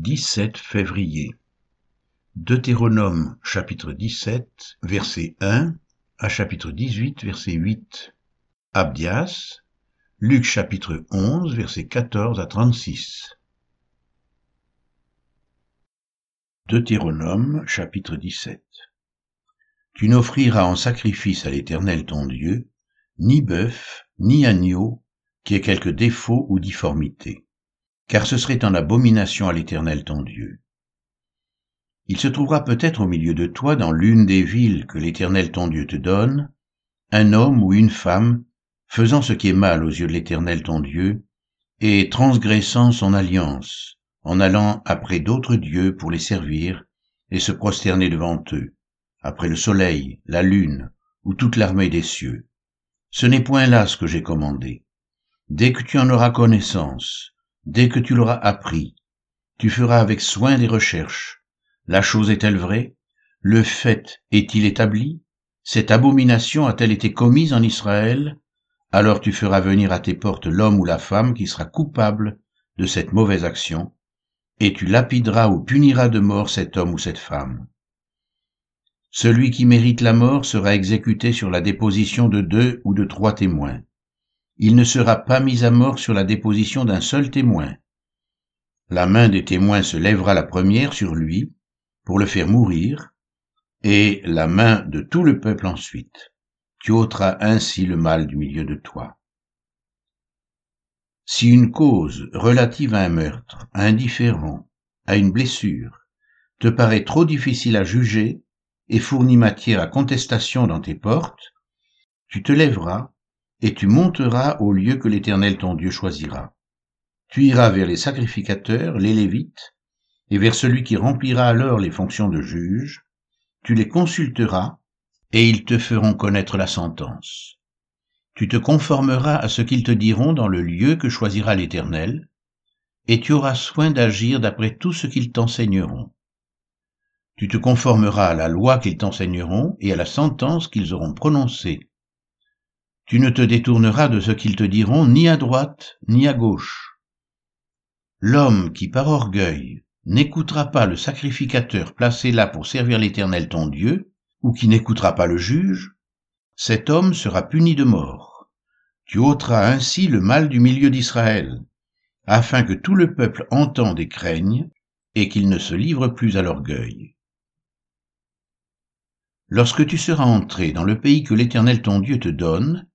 17 février. Deutéronome chapitre 17 verset 1 à chapitre 18 verset 8. Abdias. Luc chapitre 11 verset 14 à 36. Deutéronome chapitre 17 Tu n'offriras en sacrifice à l'Éternel ton Dieu ni bœuf, ni agneau, qui ait quelque défaut ou difformité car ce serait en abomination à l'Éternel ton Dieu. Il se trouvera peut-être au milieu de toi, dans l'une des villes que l'Éternel ton Dieu te donne, un homme ou une femme faisant ce qui est mal aux yeux de l'Éternel ton Dieu, et transgressant son alliance, en allant après d'autres dieux pour les servir et se prosterner devant eux, après le soleil, la lune, ou toute l'armée des cieux. Ce n'est point là ce que j'ai commandé. Dès que tu en auras connaissance, Dès que tu l'auras appris, tu feras avec soin des recherches. La chose est-elle vraie? Le fait est-il établi? Cette abomination a-t-elle été commise en Israël? Alors tu feras venir à tes portes l'homme ou la femme qui sera coupable de cette mauvaise action, et tu lapideras ou puniras de mort cet homme ou cette femme. Celui qui mérite la mort sera exécuté sur la déposition de deux ou de trois témoins il ne sera pas mis à mort sur la déposition d'un seul témoin. La main des témoins se lèvera la première sur lui pour le faire mourir, et la main de tout le peuple ensuite. Tu ôteras ainsi le mal du milieu de toi. Si une cause relative à un meurtre, à un différend, à une blessure, te paraît trop difficile à juger et fournit matière à contestation dans tes portes, tu te lèveras et tu monteras au lieu que l'Éternel ton Dieu choisira. Tu iras vers les sacrificateurs, les Lévites, et vers celui qui remplira alors les fonctions de juge, tu les consulteras, et ils te feront connaître la sentence. Tu te conformeras à ce qu'ils te diront dans le lieu que choisira l'Éternel, et tu auras soin d'agir d'après tout ce qu'ils t'enseigneront. Tu te conformeras à la loi qu'ils t'enseigneront et à la sentence qu'ils auront prononcée tu ne te détourneras de ce qu'ils te diront ni à droite ni à gauche. L'homme qui par orgueil n'écoutera pas le sacrificateur placé là pour servir l'Éternel ton Dieu, ou qui n'écoutera pas le juge, cet homme sera puni de mort. Tu ôteras ainsi le mal du milieu d'Israël, afin que tout le peuple entende et craigne, et qu'il ne se livre plus à l'orgueil. Lorsque tu seras entré dans le pays que l'Éternel ton Dieu te donne,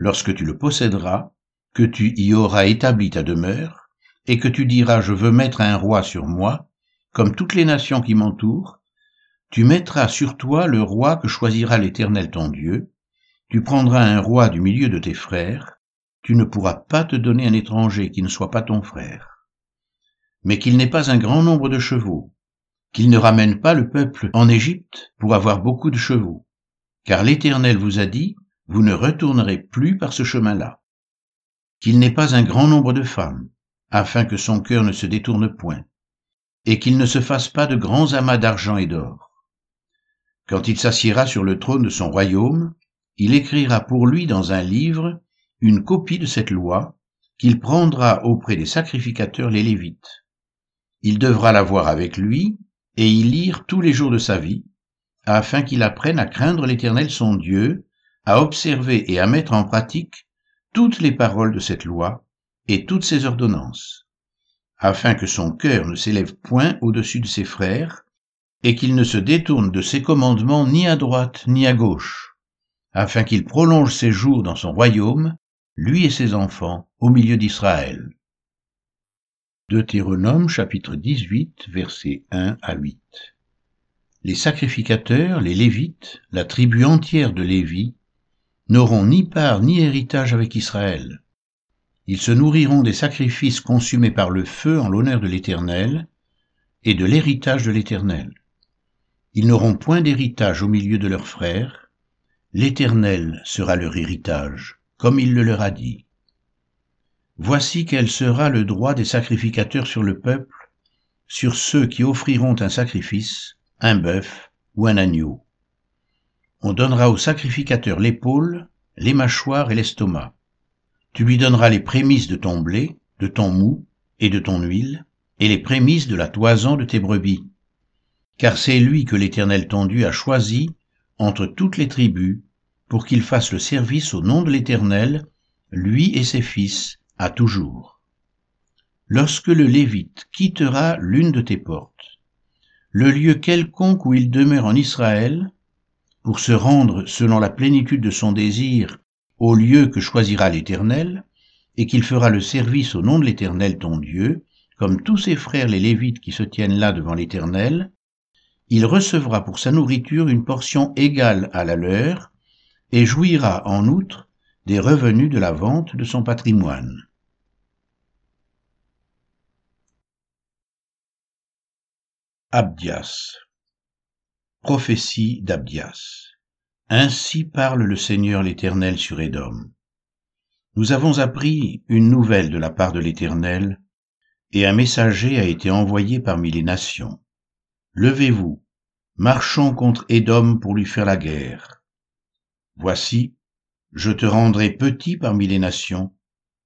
lorsque tu le posséderas, que tu y auras établi ta demeure, et que tu diras je veux mettre un roi sur moi, comme toutes les nations qui m'entourent, tu mettras sur toi le roi que choisira l'Éternel ton Dieu, tu prendras un roi du milieu de tes frères, tu ne pourras pas te donner un étranger qui ne soit pas ton frère. Mais qu'il n'ait pas un grand nombre de chevaux, qu'il ne ramène pas le peuple en Égypte pour avoir beaucoup de chevaux, car l'Éternel vous a dit, vous ne retournerez plus par ce chemin-là. Qu'il n'ait pas un grand nombre de femmes, afin que son cœur ne se détourne point, et qu'il ne se fasse pas de grands amas d'argent et d'or. Quand il s'assiera sur le trône de son royaume, il écrira pour lui dans un livre une copie de cette loi qu'il prendra auprès des sacrificateurs les Lévites. Il devra la voir avec lui et y lire tous les jours de sa vie, afin qu'il apprenne à craindre l'Éternel son Dieu à observer et à mettre en pratique toutes les paroles de cette loi et toutes ses ordonnances, afin que son cœur ne s'élève point au-dessus de ses frères, et qu'il ne se détourne de ses commandements ni à droite ni à gauche, afin qu'il prolonge ses jours dans son royaume, lui et ses enfants, au milieu d'Israël. Deutéronome chapitre 18 versets 1 à 8 Les sacrificateurs, les Lévites, la tribu entière de Lévi, n'auront ni part ni héritage avec Israël. Ils se nourriront des sacrifices consumés par le feu en l'honneur de l'Éternel et de l'héritage de l'Éternel. Ils n'auront point d'héritage au milieu de leurs frères. L'Éternel sera leur héritage, comme il le leur a dit. Voici quel sera le droit des sacrificateurs sur le peuple, sur ceux qui offriront un sacrifice, un bœuf ou un agneau on donnera au sacrificateur l'épaule, les mâchoires et l'estomac. Tu lui donneras les prémices de ton blé, de ton mou et de ton huile, et les prémices de la toison de tes brebis. Car c'est lui que l'Éternel ton Dieu a choisi entre toutes les tribus, pour qu'il fasse le service au nom de l'Éternel, lui et ses fils, à toujours. Lorsque le Lévite quittera l'une de tes portes, le lieu quelconque où il demeure en Israël, pour se rendre selon la plénitude de son désir au lieu que choisira l'Éternel, et qu'il fera le service au nom de l'Éternel ton Dieu, comme tous ses frères les Lévites qui se tiennent là devant l'Éternel, il recevra pour sa nourriture une portion égale à la leur, et jouira en outre des revenus de la vente de son patrimoine. Abdias Prophétie d'Abdias Ainsi parle le Seigneur l'Éternel sur Édom. Nous avons appris une nouvelle de la part de l'Éternel, et un messager a été envoyé parmi les nations. Levez-vous, marchons contre Édom pour lui faire la guerre. Voici, je te rendrai petit parmi les nations,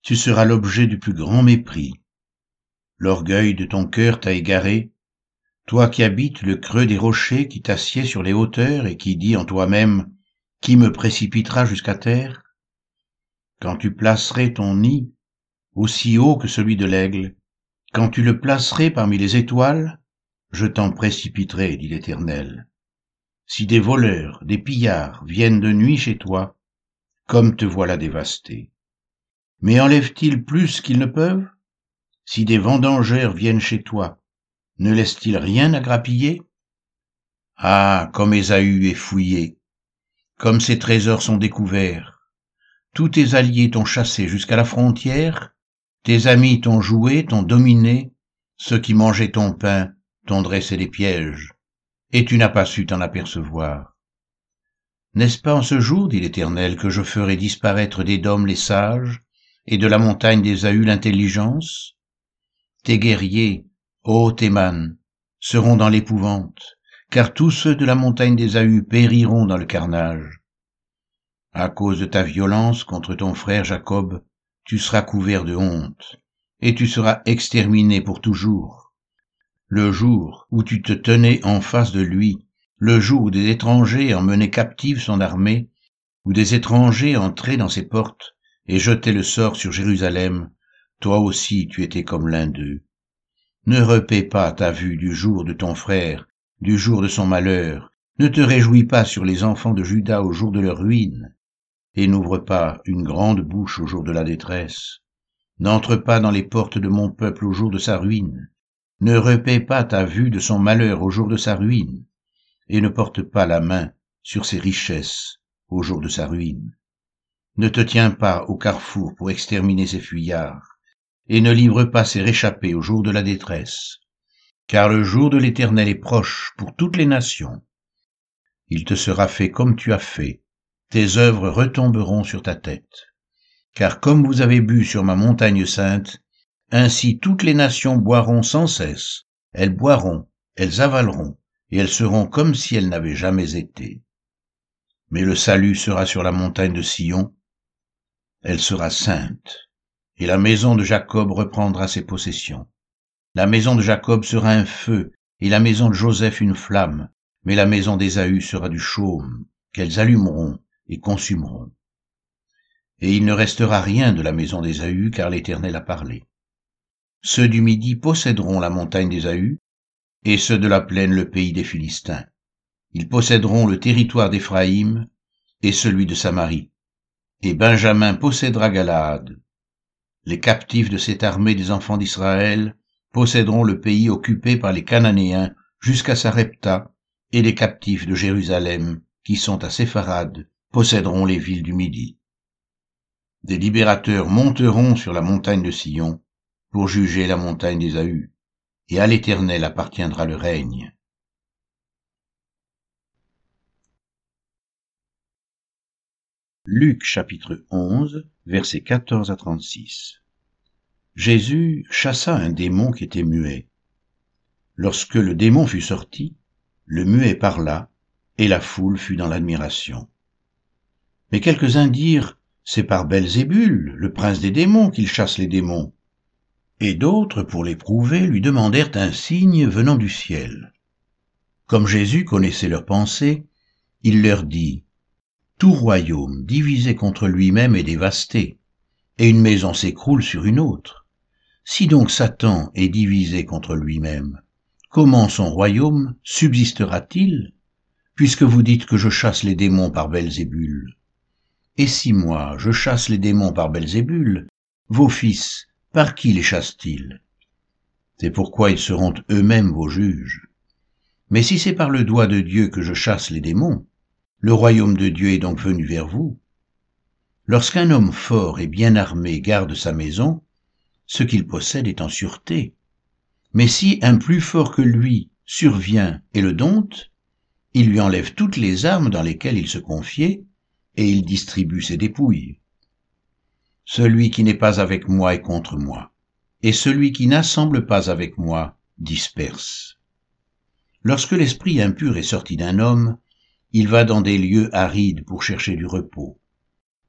tu seras l'objet du plus grand mépris. L'orgueil de ton cœur t'a égaré, toi qui habites le creux des rochers, qui t'assieds sur les hauteurs et qui dis en toi-même, qui me précipitera jusqu'à terre? Quand tu placerais ton nid aussi haut que celui de l'aigle, quand tu le placerais parmi les étoiles, je t'en précipiterai, dit l'Éternel. Si des voleurs, des pillards viennent de nuit chez toi, comme te voilà dévasté. Mais enlèvent-ils plus qu'ils ne peuvent? Si des vendangeurs viennent chez toi, ne laissent-ils rien à grappiller? Ah, comme Ésaü est fouillé, comme ses trésors sont découverts. Tous tes alliés t'ont chassé jusqu'à la frontière, tes amis t'ont joué, t'ont dominé, ceux qui mangeaient ton pain t'ont dressé des pièges, et tu n'as pas su t'en apercevoir. N'est-ce pas en ce jour, dit l'Éternel, que je ferai disparaître des dômes les sages, et de la montagne Ahus l'intelligence? Tes guerriers, ô Théman, seront dans l'épouvante, car tous ceux de la montagne des Ahus périront dans le carnage. À cause de ta violence contre ton frère Jacob, tu seras couvert de honte, et tu seras exterminé pour toujours. Le jour où tu te tenais en face de lui, le jour où des étrangers emmenaient captive son armée, où des étrangers entraient dans ses portes et jetaient le sort sur Jérusalem, toi aussi tu étais comme l'un d'eux. Ne repaie pas ta vue du jour de ton frère, du jour de son malheur, ne te réjouis pas sur les enfants de Judas au jour de leur ruine, et n'ouvre pas une grande bouche au jour de la détresse. N'entre pas dans les portes de mon peuple au jour de sa ruine. Ne repaie pas ta vue de son malheur au jour de sa ruine, et ne porte pas la main sur ses richesses au jour de sa ruine. Ne te tiens pas au carrefour pour exterminer ses fuyards, et ne livre pas ses réchappés au jour de la détresse car le jour de l'Éternel est proche pour toutes les nations. Il te sera fait comme tu as fait, tes œuvres retomberont sur ta tête. Car comme vous avez bu sur ma montagne sainte, ainsi toutes les nations boiront sans cesse, elles boiront, elles avaleront, et elles seront comme si elles n'avaient jamais été. Mais le salut sera sur la montagne de Sion, elle sera sainte, et la maison de Jacob reprendra ses possessions. La maison de Jacob sera un feu, et la maison de Joseph une flamme, mais la maison d'Ésaü sera du chaume, qu'elles allumeront et consumeront. Et il ne restera rien de la maison d'Ésaü, car l'Éternel a parlé. Ceux du midi posséderont la montagne d'Ésaü, et ceux de la plaine le pays des Philistins. Ils posséderont le territoire d'Éphraïm et celui de Samarie. Et Benjamin possédera Galaad. Les captifs de cette armée des enfants d'Israël posséderont le pays occupé par les Cananéens jusqu'à Sarepta, et les captifs de Jérusalem, qui sont à Sépharad, posséderont les villes du Midi. Des libérateurs monteront sur la montagne de Sion pour juger la montagne d'Ésaü, et à l'Éternel appartiendra le règne. Luc chapitre 11, versets 14 à 36 Jésus chassa un démon qui était muet. Lorsque le démon fut sorti, le muet parla, et la foule fut dans l'admiration. Mais quelques-uns dirent, c'est par Belzébul, le prince des démons, qu'il chasse les démons. Et d'autres, pour l'éprouver, lui demandèrent un signe venant du ciel. Comme Jésus connaissait leurs pensées, il leur dit, Tout royaume divisé contre lui-même est dévasté, et une maison s'écroule sur une autre. Si donc Satan est divisé contre lui-même, comment son royaume subsistera-t-il, puisque vous dites que je chasse les démons par Belzébul? Et si moi, je chasse les démons par Belzébul, vos fils, par qui les chassent-ils? C'est pourquoi ils seront eux-mêmes vos juges. Mais si c'est par le doigt de Dieu que je chasse les démons, le royaume de Dieu est donc venu vers vous. Lorsqu'un homme fort et bien armé garde sa maison, ce qu'il possède est en sûreté. Mais si un plus fort que lui survient et le dompte, il lui enlève toutes les armes dans lesquelles il se confiait, et il distribue ses dépouilles. Celui qui n'est pas avec moi est contre moi, et celui qui n'assemble pas avec moi disperse. Lorsque l'esprit impur est sorti d'un homme, il va dans des lieux arides pour chercher du repos.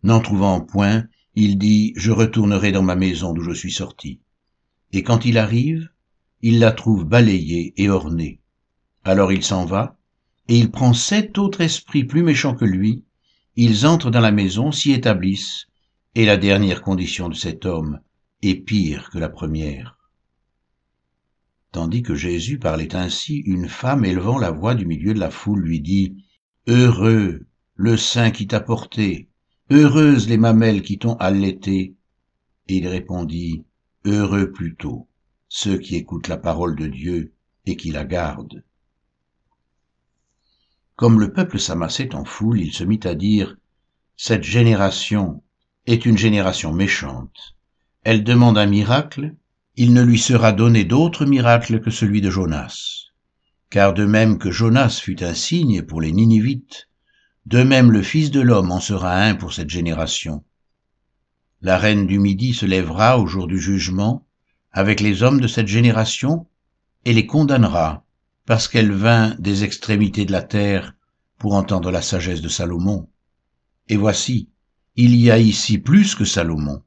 N'en trouvant point, il dit, Je retournerai dans ma maison d'où je suis sorti. Et quand il arrive, il la trouve balayée et ornée. Alors il s'en va, et il prend sept autres esprits plus méchants que lui, ils entrent dans la maison, s'y établissent, et la dernière condition de cet homme est pire que la première. Tandis que Jésus parlait ainsi, une femme élevant la voix du milieu de la foule lui dit, Heureux le sein qui t'a porté, heureuses les mamelles qui t'ont allaité. Et il répondit, Heureux plutôt ceux qui écoutent la parole de Dieu et qui la gardent. Comme le peuple s'amassait en foule, il se mit à dire, Cette génération est une génération méchante. Elle demande un miracle, il ne lui sera donné d'autre miracle que celui de Jonas. Car de même que Jonas fut un signe pour les Ninivites, de même le Fils de l'homme en sera un pour cette génération. La reine du Midi se lèvera au jour du jugement avec les hommes de cette génération et les condamnera parce qu'elle vint des extrémités de la terre pour entendre la sagesse de Salomon. Et voici, il y a ici plus que Salomon.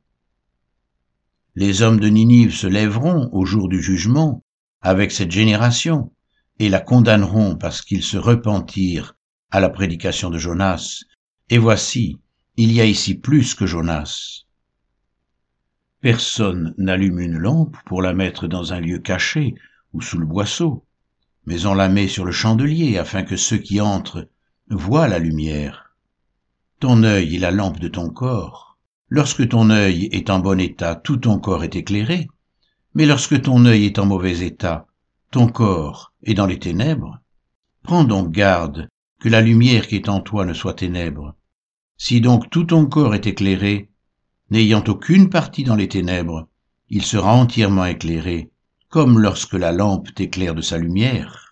Les hommes de Ninive se lèveront au jour du jugement avec cette génération et la condamneront parce qu'ils se repentirent à la prédication de Jonas. Et voici, il y a ici plus que Jonas. Personne n'allume une lampe pour la mettre dans un lieu caché ou sous le boisseau, mais on la met sur le chandelier afin que ceux qui entrent voient la lumière. Ton œil est la lampe de ton corps. Lorsque ton œil est en bon état, tout ton corps est éclairé. Mais lorsque ton œil est en mauvais état, ton corps est dans les ténèbres. Prends donc garde que la lumière qui est en toi ne soit ténèbres. Si donc tout ton corps est éclairé, n'ayant aucune partie dans les ténèbres, il sera entièrement éclairé, comme lorsque la lampe t'éclaire de sa lumière.